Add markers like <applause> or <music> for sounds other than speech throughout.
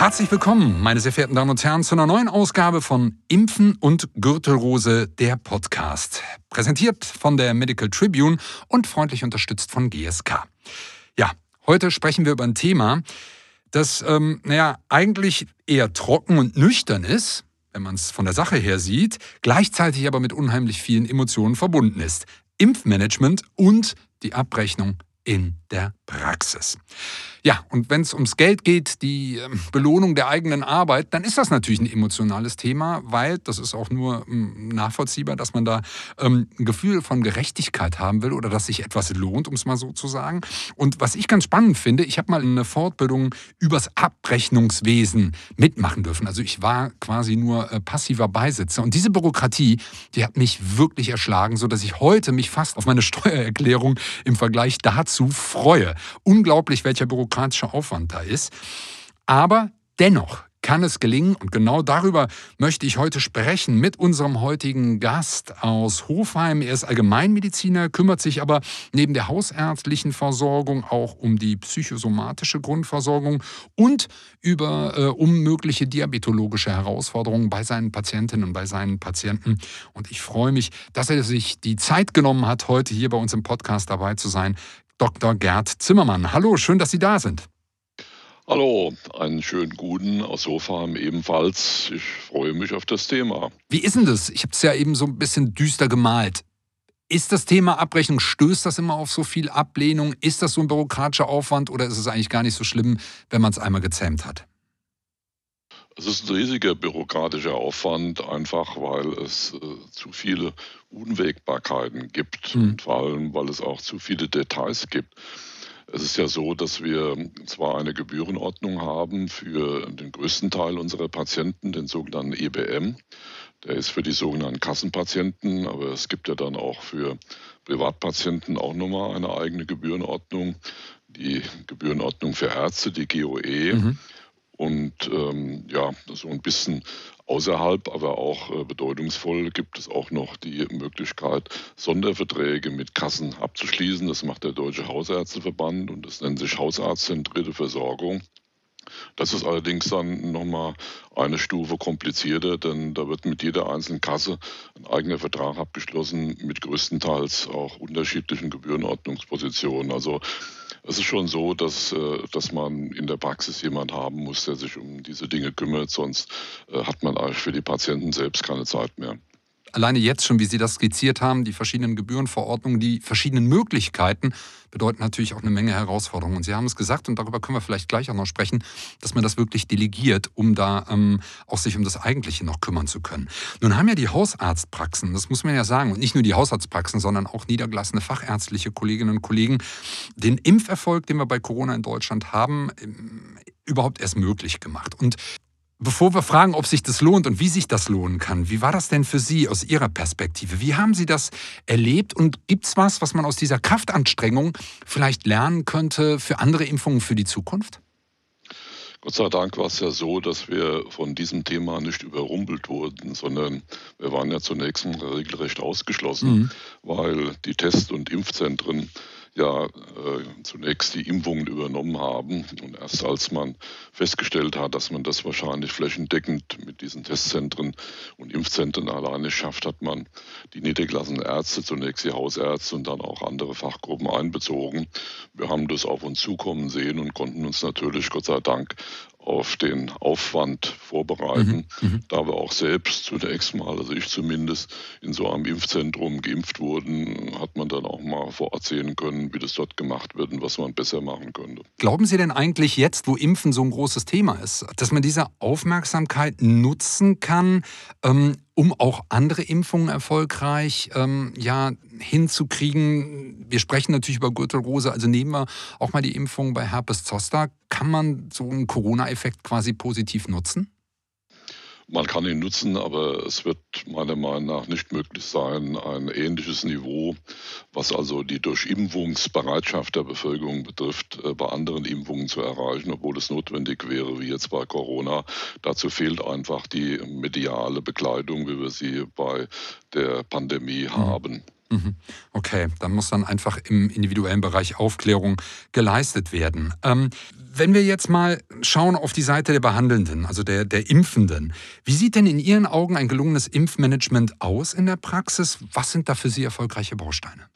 Herzlich willkommen, meine sehr verehrten Damen und Herren, zu einer neuen Ausgabe von Impfen und Gürtelrose, der Podcast. Präsentiert von der Medical Tribune und freundlich unterstützt von GSK. Ja, heute sprechen wir über ein Thema, das, ähm, naja, eigentlich eher trocken und nüchtern ist, wenn man es von der Sache her sieht, gleichzeitig aber mit unheimlich vielen Emotionen verbunden ist. Impfmanagement und die Abrechnung in der Praxis. Ja, und wenn es ums Geld geht, die ähm, Belohnung der eigenen Arbeit, dann ist das natürlich ein emotionales Thema, weil das ist auch nur ähm, nachvollziehbar, dass man da ähm, ein Gefühl von Gerechtigkeit haben will oder dass sich etwas lohnt, um es mal so zu sagen. Und was ich ganz spannend finde, ich habe mal eine Fortbildung übers Abrechnungswesen mitmachen dürfen. Also ich war quasi nur äh, passiver Beisitzer. Und diese Bürokratie, die hat mich wirklich erschlagen, sodass ich heute mich fast auf meine <laughs> Steuererklärung im Vergleich dazu freue. Unglaublich, welcher bürokratischer Aufwand da ist. Aber dennoch kann es gelingen. Und genau darüber möchte ich heute sprechen mit unserem heutigen Gast aus Hofheim. Er ist Allgemeinmediziner, kümmert sich aber neben der hausärztlichen Versorgung auch um die psychosomatische Grundversorgung und über äh, um mögliche diabetologische Herausforderungen bei seinen Patientinnen und bei seinen Patienten. Und ich freue mich, dass er sich die Zeit genommen hat, heute hier bei uns im Podcast dabei zu sein. Dr. Gerd Zimmermann. Hallo, schön, dass Sie da sind. Hallo, einen schönen guten aus Hofheim ebenfalls. Ich freue mich auf das Thema. Wie ist denn das? Ich habe es ja eben so ein bisschen düster gemalt. Ist das Thema Abrechnung, stößt das immer auf so viel Ablehnung? Ist das so ein bürokratischer Aufwand oder ist es eigentlich gar nicht so schlimm, wenn man es einmal gezähmt hat? Es ist ein riesiger bürokratischer Aufwand, einfach weil es äh, zu viele Unwägbarkeiten gibt mhm. und vor allem, weil es auch zu viele Details gibt. Es ist ja so, dass wir zwar eine Gebührenordnung haben für den größten Teil unserer Patienten, den sogenannten EBM. Der ist für die sogenannten Kassenpatienten, aber es gibt ja dann auch für Privatpatienten auch nochmal eine eigene Gebührenordnung. Die Gebührenordnung für Ärzte, die GOE. Mhm. Und ähm, ja, so ein bisschen außerhalb, aber auch äh, bedeutungsvoll gibt es auch noch die Möglichkeit, Sonderverträge mit Kassen abzuschließen. Das macht der Deutsche Hausärzteverband und das nennt sich Hausarztzentrierte Versorgung. Das ist allerdings dann nochmal eine Stufe komplizierter, denn da wird mit jeder einzelnen Kasse ein eigener Vertrag abgeschlossen, mit größtenteils auch unterschiedlichen Gebührenordnungspositionen. Also es ist schon so, dass, äh, dass man in der Praxis jemand haben muss, der sich um diese Dinge kümmert, sonst äh, hat man eigentlich für die Patienten selbst keine Zeit mehr alleine jetzt schon, wie Sie das skizziert haben, die verschiedenen Gebührenverordnungen, die verschiedenen Möglichkeiten, bedeuten natürlich auch eine Menge Herausforderungen. Und Sie haben es gesagt, und darüber können wir vielleicht gleich auch noch sprechen, dass man das wirklich delegiert, um da ähm, auch sich um das Eigentliche noch kümmern zu können. Nun haben ja die Hausarztpraxen, das muss man ja sagen, und nicht nur die Hausarztpraxen, sondern auch niedergelassene fachärztliche Kolleginnen und Kollegen, den Impferfolg, den wir bei Corona in Deutschland haben, ähm, überhaupt erst möglich gemacht. Und Bevor wir fragen, ob sich das lohnt und wie sich das lohnen kann, wie war das denn für Sie aus Ihrer Perspektive? Wie haben Sie das erlebt und gibt es was, was man aus dieser Kraftanstrengung vielleicht lernen könnte für andere Impfungen für die Zukunft? Gott sei Dank war es ja so, dass wir von diesem Thema nicht überrumpelt wurden, sondern wir waren ja zunächst regelrecht ausgeschlossen, mhm. weil die Test- und Impfzentren ja äh, zunächst die Impfungen übernommen haben. Und erst als man festgestellt hat, dass man das wahrscheinlich flächendeckend mit diesen Testzentren und Impfzentren alleine schafft, hat man die niedergelassenen Ärzte, zunächst die Hausärzte und dann auch andere Fachgruppen einbezogen. Wir haben das auf uns zukommen sehen und konnten uns natürlich, Gott sei Dank, auf den Aufwand vorbereiten, mhm, mhm, da wir auch selbst zunächst mal, also ich zumindest, in so einem Impfzentrum geimpft wurden, hat man dann auch mal vor Ort sehen können, wie das dort gemacht wird und was man besser machen könnte. Glauben Sie denn eigentlich jetzt, wo Impfen so ein großes Thema ist, dass man diese Aufmerksamkeit nutzen kann, ähm, um auch andere Impfungen erfolgreich ähm, ja, hinzukriegen. Wir sprechen natürlich über Gürtelrose, also nehmen wir auch mal die Impfung bei Herpes Zoster. Kann man so einen Corona-Effekt quasi positiv nutzen? Man kann ihn nutzen, aber es wird meiner Meinung nach nicht möglich sein, ein ähnliches Niveau, was also die Durchimpfungsbereitschaft der Bevölkerung betrifft, äh, bei anderen Impfungen zu erreichen, obwohl es notwendig wäre, wie jetzt bei Corona. Dazu fehlt einfach die mediale Bekleidung, wie wir sie bei der Pandemie mhm. haben. Mhm. Okay, dann muss dann einfach im individuellen Bereich Aufklärung geleistet werden. Ähm, Wenn wir jetzt mal schauen auf die Seite der Behandelnden, also der, der Impfenden, wie sieht denn in Ihren Augen ein gelungenes Impfmanagement aus in der Praxis? Was sind da für Sie erfolgreiche Bausteine?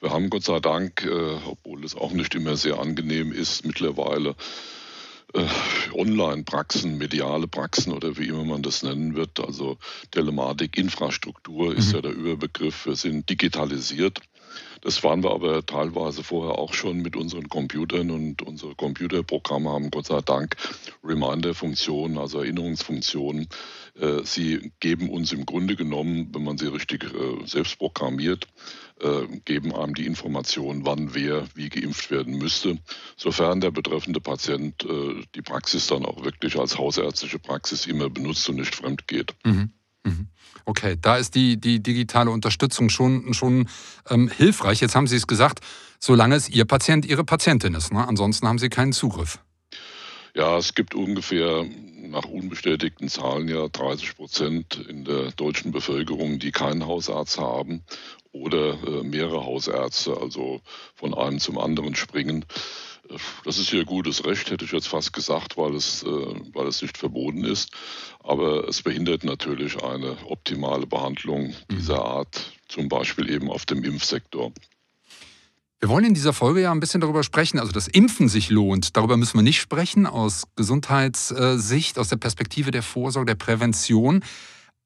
Wir haben Gott sei Dank, äh, obwohl es auch nicht immer sehr angenehm ist, mittlerweile Online-Praxen, mediale Praxen oder wie immer man das nennen wird. Also Telematik, Infrastruktur ist mhm. ja der Überbegriff. Wir sind digitalisiert. Das waren wir aber teilweise vorher auch schon mit unseren Computern und unsere Computerprogramme haben Gott sei Dank Reminder-Funktionen, also Erinnerungsfunktionen. Äh, sie geben uns im Grunde genommen, wenn man sie richtig äh, selbst programmiert, äh, geben einem die Information, wann wer wie geimpft werden müsste, sofern der betreffende Patient die Praxis dann auch wirklich als hausärztliche Praxis immer benutzt und nicht fremd geht. Mhm. Mhm. Okay, da ist die, die digitale Unterstützung schon, schon ähm, hilfreich. Jetzt haben Sie es gesagt, solange es Ihr Patient, Ihre Patientin ist. Ne? Ansonsten haben Sie keinen Zugriff. Ja, es gibt ungefähr nach unbestätigten Zahlen ja 30 Prozent in der deutschen Bevölkerung, die keinen Hausarzt haben oder äh, mehrere Hausärzte, also von einem zum anderen springen. Das ist ihr gutes Recht, hätte ich jetzt fast gesagt, weil es, äh, weil es nicht verboten ist. Aber es behindert natürlich eine optimale Behandlung dieser mhm. Art, zum Beispiel eben auf dem Impfsektor. Wir wollen in dieser Folge ja ein bisschen darüber sprechen, also dass Impfen sich lohnt. Darüber müssen wir nicht sprechen aus Gesundheitssicht, aus der Perspektive der Vorsorge, der Prävention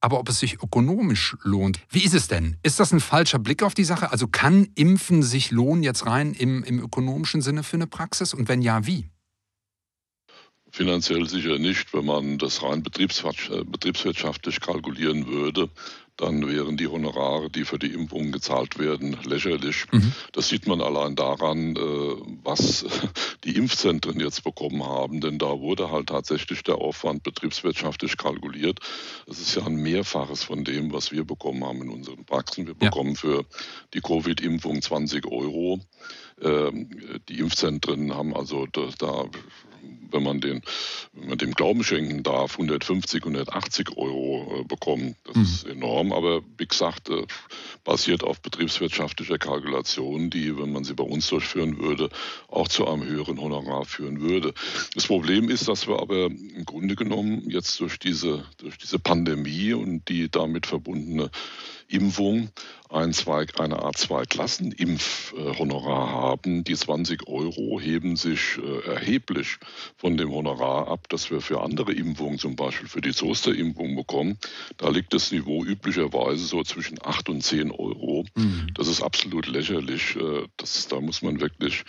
aber ob es sich ökonomisch lohnt. Wie ist es denn? Ist das ein falscher Blick auf die Sache? Also kann Impfen sich lohnen jetzt rein im, im ökonomischen Sinne für eine Praxis? Und wenn ja, wie? Finanziell sicher nicht. Wenn man das rein betriebswirtschaftlich kalkulieren würde, dann wären die Honorare, die für die Impfungen gezahlt werden, lächerlich. Mhm. Das sieht man allein daran, äh, was <laughs> die Impfzentren jetzt bekommen haben, denn da wurde halt tatsächlich der Aufwand betriebswirtschaftlich kalkuliert. Das ist ja ein Mehrfaches von dem, was wir bekommen haben in unseren Praxen. Wir ja. bekommen für die Covid-Impfung 20 Euro. Ähm, die Impfzentren haben also da wenn man, den, wenn man dem Glauben schenken darf, 150, 180 Euro äh, bekommen. Das mhm. ist enorm, aber wie gesagt, äh, basiert auf betriebswirtschaftlicher Kalkulation, die, wenn man sie bei uns durchführen würde, auch zu einem höheren Honorar führen würde. Das Problem ist, dass wir aber im Grunde genommen jetzt durch diese, durch diese Pandemie und die damit verbundene Impfung ein zwei, eine Art Zwei-Klassen-Impfhonorar haben. Die 20 Euro heben sich äh, erheblich von dem Honorar ab, das wir für andere Impfungen, zum Beispiel für die Zosterimpfung bekommen. Da liegt das Niveau üblicherweise so zwischen 8 und 10 Euro. Mhm. Das ist absolut lächerlich. Äh, das, da muss man wirklich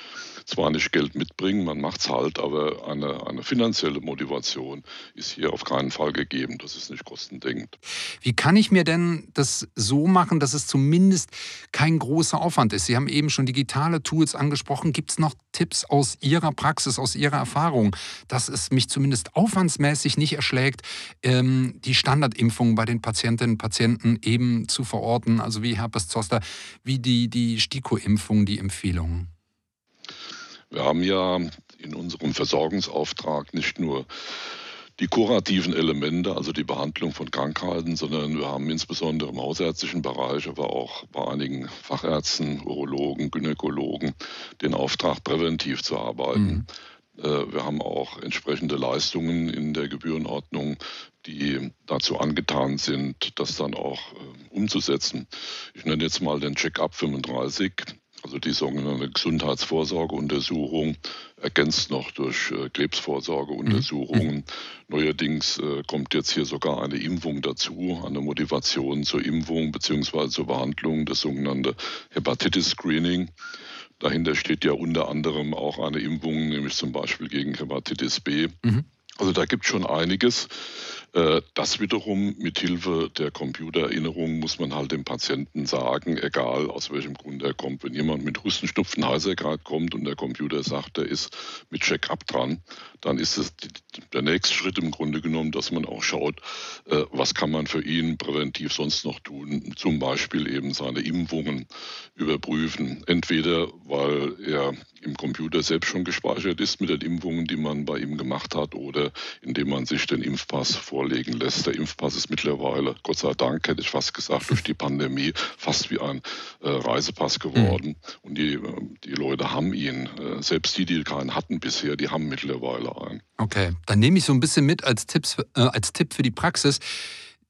zwar nicht Geld mitbringen, man macht es halt, aber eine, eine finanzielle Motivation ist hier auf keinen Fall gegeben. Das ist nicht kostendeckend. Wie kann ich mir denn das so machen, dass es zumindest kein großer Aufwand ist? Sie haben eben schon digitale Tools angesprochen. Gibt es noch Tipps aus Ihrer Praxis, aus Ihrer Erfahrung, dass es mich zumindest aufwandsmäßig nicht erschlägt, ähm, die Standardimpfungen bei den Patientinnen und Patienten eben zu verorten, also wie Herpes Zoster, wie die, die STIKO-Impfung, die Empfehlungen? Wir haben ja in unserem Versorgungsauftrag nicht nur die kurativen Elemente, also die Behandlung von Krankheiten, sondern wir haben insbesondere im hausärztlichen Bereich, aber auch bei einigen Fachärzten, Urologen, Gynäkologen den Auftrag, präventiv zu arbeiten. Mhm. Äh, wir haben auch entsprechende Leistungen in der Gebührenordnung, die dazu angetan sind, das dann auch äh, umzusetzen. Ich nenne jetzt mal den Check-up 35 also die sogenannte Gesundheitsvorsorgeuntersuchung ergänzt noch durch äh, Krebsvorsorgeuntersuchungen. Mhm. Neuerdings äh, kommt jetzt hier sogar eine Impfung dazu, eine Motivation zur Impfung bzw. zur Behandlung, das sogenannte Hepatitis-Screening. Dahinter steht ja unter anderem auch eine Impfung, nämlich zum Beispiel gegen Hepatitis B. Mhm. Also da gibt es schon einiges. Äh, das wiederum mit Hilfe der Computererinnerung muss man halt dem Patienten sagen, egal aus welchem Grund er kommt. Wenn jemand mit Husten, Schnupfen, Heisergrad kommt und der Computer sagt, er ist mit Check-up dran, dann ist es der nächste Schritt im Grunde genommen, dass man auch schaut, äh, was kann man für ihn präventiv sonst noch tun. Zum Beispiel eben seine Impfungen überprüfen. Entweder weil er im Computer selbst schon gespeichert ist mit den Impfungen, die man bei ihm gemacht hat oder indem man sich den Impfpass vorlegen lässt. Der Impfpass ist mittlerweile, Gott sei Dank, hätte ich fast gesagt, durch die Pandemie fast wie ein äh, Reisepass geworden. Mhm. Und die, die Leute haben ihn. Äh, selbst die, die keinen hatten bisher, die haben mittlerweile einen. Okay, dann nehme ich so ein bisschen mit als, Tipps, äh, als Tipp für die Praxis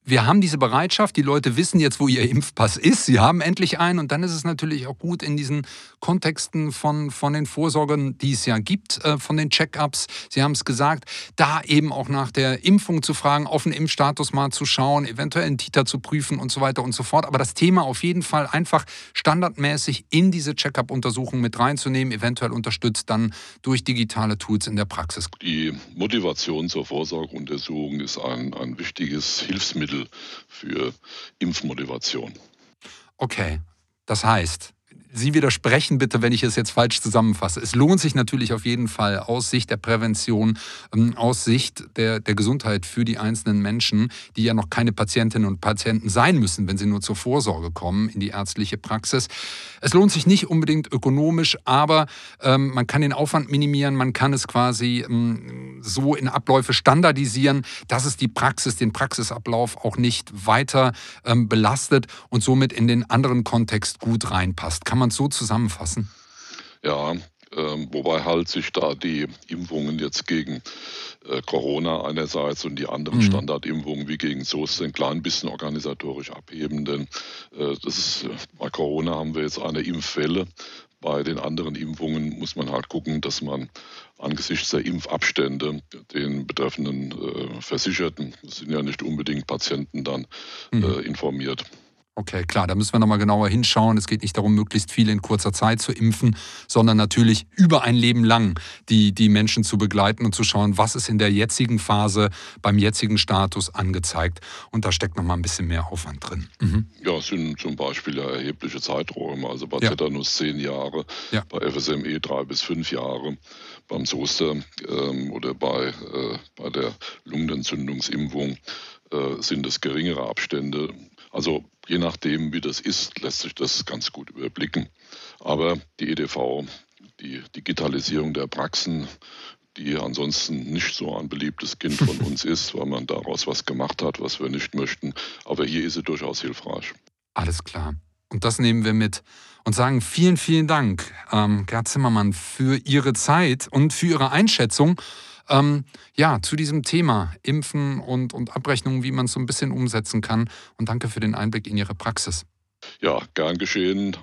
wir haben diese Bereitschaft, die Leute wissen jetzt, wo ihr Impfpass ist, sie haben endlich einen und dann ist es natürlich auch gut in diesen Kontexten von, von den Vorsorgen, die es ja gibt, äh, von den Check-ups, Sie haben es gesagt, da eben auch nach der Impfung zu fragen, auf den Impfstatus mal zu schauen, eventuell einen Titer zu prüfen und so weiter und so fort. Aber das Thema auf jeden Fall einfach standardmäßig in diese Check-up-Untersuchung mit reinzunehmen, eventuell unterstützt dann durch digitale Tools in der Praxis. Die Motivation zur Vorsorgeuntersuchung ist ein, ein wichtiges Hilfsmittel Mittel für Impfmotivation. Okay, das heißt, Sie widersprechen bitte, wenn ich es jetzt falsch zusammenfasse. Es lohnt sich natürlich auf jeden Fall aus Sicht der Prävention, ähm, aus Sicht der, der Gesundheit für die einzelnen Menschen, die ja noch keine Patientinnen und Patienten sein müssen, wenn sie nur zur Vorsorge kommen in die ärztliche Praxis. Es lohnt sich nicht unbedingt ökonomisch, aber ähm, man kann den Aufwand minimieren, man kann es quasi ähm, so in Abläufe standardisieren, dass es die Praxis, den Praxisablauf auch nicht weiter ähm, belastet und somit in den anderen Kontext gut reinpasst. Kann man es so zusammenfassen? Ja, ähm, wobei halt sich da die Impfungen jetzt gegen äh, Corona einerseits und die anderen mhm. Standardimpfungen wie gegen SOS ein klein bisschen organisatorisch abheben, denn äh, das ist, äh, bei Corona haben wir jetzt eine Impfwelle. Bei den anderen Impfungen muss man halt gucken, dass man angesichts der Impfabstände den betreffenden Versicherten, das sind ja nicht unbedingt Patienten, dann mhm. informiert. Okay, klar, da müssen wir nochmal genauer hinschauen. Es geht nicht darum, möglichst viele in kurzer Zeit zu impfen, sondern natürlich über ein Leben lang die, die Menschen zu begleiten und zu schauen, was ist in der jetzigen Phase, beim jetzigen Status angezeigt. Und da steckt nochmal ein bisschen mehr Aufwand drin. Mhm. Ja, es sind zum Beispiel ja erhebliche Zeiträume. Also bei ja. Tetanus zehn Jahre, ja. bei FSME drei bis fünf Jahre, beim Zoster ähm, oder bei, äh, bei der Lungenentzündungsimpfung äh, sind es geringere Abstände. Also je nachdem, wie das ist, lässt sich das ganz gut überblicken. Aber die EDV, die Digitalisierung der Praxen, die ansonsten nicht so ein beliebtes Kind von <laughs> uns ist, weil man daraus was gemacht hat, was wir nicht möchten. Aber hier ist sie durchaus hilfreich. Alles klar. Und das nehmen wir mit und sagen vielen, vielen Dank, ähm, Gerd Zimmermann, für Ihre Zeit und für Ihre Einschätzung ähm, ja, zu diesem Thema Impfen und, und Abrechnungen, wie man es so ein bisschen umsetzen kann. Und danke für den Einblick in Ihre Praxis. Ja, gern geschehen.